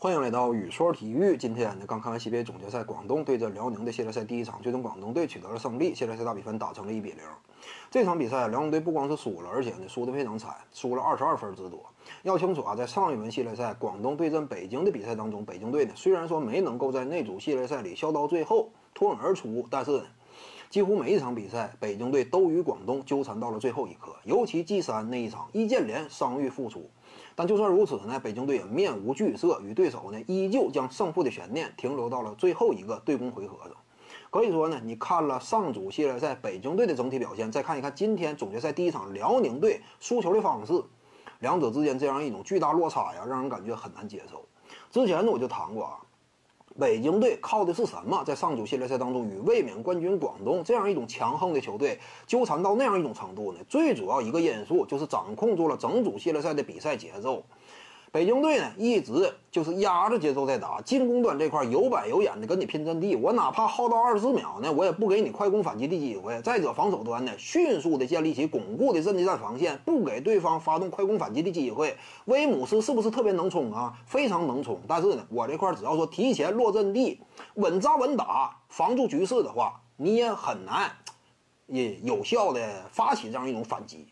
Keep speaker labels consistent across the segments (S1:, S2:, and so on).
S1: 欢迎来到雨说体育。今天呢，刚看完 CBA 总决赛，广东对阵辽宁的系列赛第一场，最终广东队取得了胜利，系列赛大比分打成了一比零。这场比赛，辽宁队不光是输了，而且呢输得非常惨，输了二十二分之多。要清楚啊，在上一轮系列赛广东对阵北京的比赛当中，北京队呢虽然说没能够在那组系列赛里笑到最后脱颖而出，但是几乎每一场比赛，北京队都与广东纠缠到了最后一刻。尤其 G 三那一场，易建联伤愈复出。但就算如此呢，北京队也面无惧色，与对手呢依旧将胜负的悬念停留到了最后一个对攻回合上。可以说呢，你看了上组系列赛北京队的整体表现，再看一看今天总决赛第一场辽宁队输球的方式，两者之间这样一种巨大落差呀，让人感觉很难接受。之前呢我就谈过啊。北京队靠的是什么？在上组系列赛当中，与卫冕冠军广东这样一种强横的球队纠缠到那样一种程度呢？最主要一个因素就是掌控住了整组系列赛的比赛节奏。北京队呢，一直就是压着节奏在打，进攻端这块有板有眼的跟你拼阵地。我哪怕耗到二十四秒呢，我也不给你快攻反击的机会。再者，防守端呢，迅速的建立起巩固的阵地战防线，不给对方发动快攻反击的机会。威姆斯是不是特别能冲啊？非常能冲。但是呢，我这块只要说提前落阵地，稳扎稳打，防住局势的话，你也很难也有效的发起这样一种反击。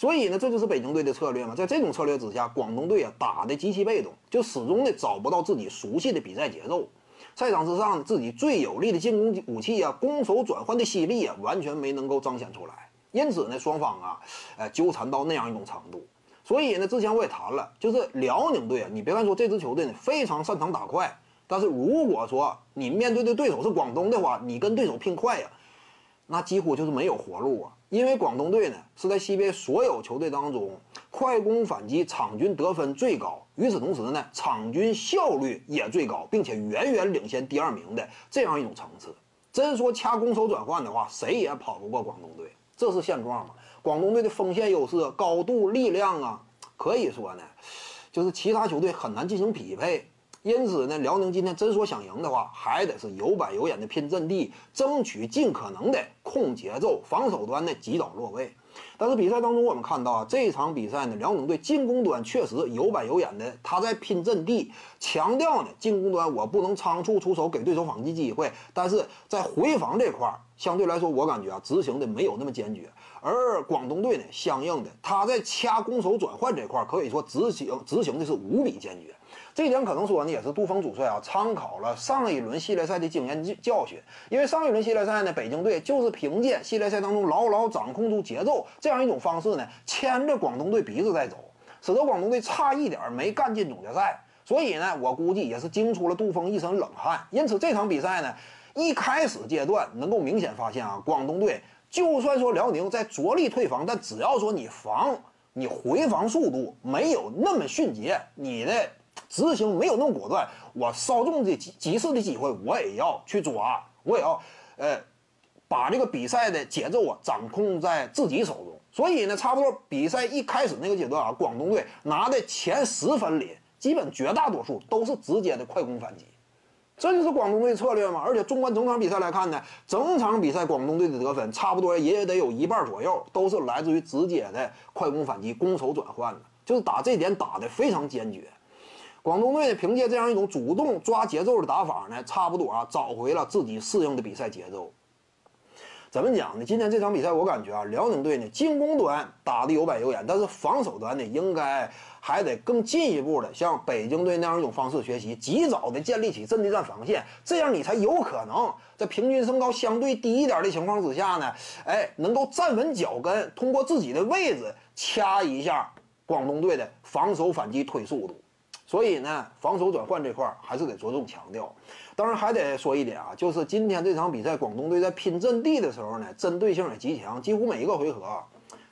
S1: 所以呢，这就是北京队的策略嘛。在这种策略之下，广东队啊打的极其被动，就始终呢找不到自己熟悉的比赛节奏。赛场之上，自己最有力的进攻武器啊，攻守转换的犀利啊，完全没能够彰显出来。因此呢，双方啊，呃，纠缠到那样一种程度。所以呢，之前我也谈了，就是辽宁队啊，你别看说这支球队呢非常擅长打快，但是如果说你面对的对手是广东的话，你跟对手拼快呀，那几乎就是没有活路啊。因为广东队呢是在西 b 所有球队当中快攻反击场均得分最高，与此同时呢场均效率也最高，并且远远领先第二名的这样一种层次。真说掐攻守转换的话，谁也跑不过广东队，这是现状嘛？广东队的锋线优势、高度、力量啊，可以说呢，就是其他球队很难进行匹配。因此呢，辽宁今天真说想赢的话，还得是有板有眼的拼阵地，争取尽可能的控节奏，防守端呢击倒落位。但是比赛当中我们看到啊，这场比赛呢，辽宁队进攻端确实有板有眼的，他在拼阵地，强调呢进攻端我不能仓促出手给对手反击机会，但是在回防这块儿，相对来说我感觉啊执行的没有那么坚决。而广东队呢，相应的他在掐攻守转换这块儿，可以说执行执行的是无比坚决。这点可能说呢，也是杜峰主帅啊参考了上一轮系列赛的经验教教训。因为上一轮系列赛呢，北京队就是凭借系列赛当中牢牢掌控住节奏这样一种方式呢，牵着广东队鼻子在走，使得广东队差一点没干进总决赛。所以呢，我估计也是惊出了杜峰一身冷汗。因此这场比赛呢，一开始阶段能够明显发现啊，广东队就算说辽宁在着力退防，但只要说你防你回防速度没有那么迅捷，你的。执行没有那么果断，我稍纵的急急事的机会，我也要去抓，我也要，呃，把这个比赛的节奏啊掌控在自己手中。所以呢，差不多比赛一开始那个阶段啊，广东队拿的前十分里，基本绝大多数都是直接的快攻反击，这就是广东队策略嘛。而且纵观整场比赛来看呢，整场比赛广东队的得分差不多也得有一半左右都是来自于直接的快攻反击、攻守转换的，就是打这点打的非常坚决。广东队呢，凭借这样一种主动抓节奏的打法呢，差不多啊找回了自己适应的比赛节奏。怎么讲呢？今天这场比赛，我感觉啊，辽宁队呢进攻端打的有板有眼，但是防守端呢，应该还得更进一步的向北京队那样一种方式学习，及早的建立起阵地战防线，这样你才有可能在平均身高相对低一点的情况之下呢，哎，能够站稳脚跟，通过自己的位置掐一下广东队的防守反击推速度。所以呢，防守转换这块儿还是得着重强调。当然还得说一点啊，就是今天这场比赛，广东队在拼阵地的时候呢，针对性也极强，几乎每一个回合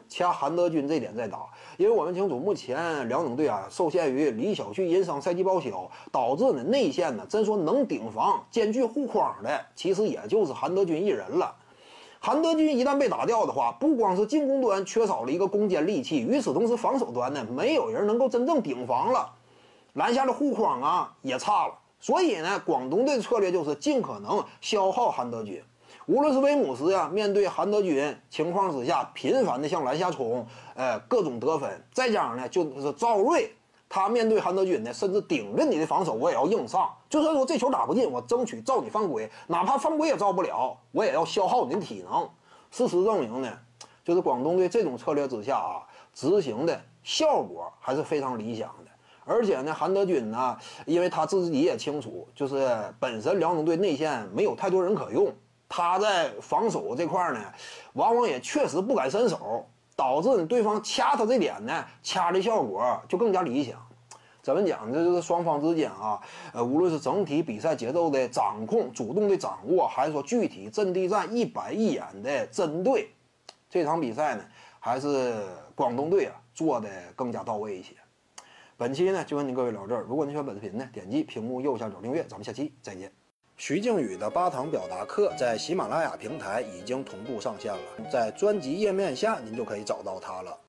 S1: 掐韩德君这点在打。因为我们清楚，目前辽宁队啊，受限于李晓旭因伤赛季报销，导致呢内线呢，真说能顶防、兼具护框的，其实也就是韩德君一人了。韩德君一旦被打掉的话，不光是进攻端缺少了一个攻坚利器，与此同时，防守端呢，没有人能够真正顶防了。篮下的护框啊也差了，所以呢，广东队策略就是尽可能消耗韩德君。无论是威姆斯呀，面对韩德君情况之下，频繁的向篮下冲，呃，各种得分，再加上呢，就是赵睿他面对韩德君呢，甚至顶着你的防守，我也要硬上。就算说这球打不进，我争取照你犯规，哪怕犯规也照不了，我也要消耗你的体能。事实证明呢，就是广东队这种策略之下啊，执行的效果还是非常理想的。而且呢，韩德君呢，因为他自己也清楚，就是本身辽宁队内线没有太多人可用，他在防守这块呢，往往也确实不敢伸手，导致对方掐他这点呢，掐的效果就更加理想。怎么讲？这就是双方之间啊，呃，无论是整体比赛节奏的掌控、主动的掌握，还是说具体阵地战一板一眼的针对，这场比赛呢，还是广东队啊做的更加到位一些。本期呢就跟您各位聊这儿。如果您喜欢本视频呢，点击屏幕右下角订阅。咱们下期再见。徐静宇的八堂表达课在喜马拉雅平台已经同步上线了，在专辑页面下您就可以找到它了。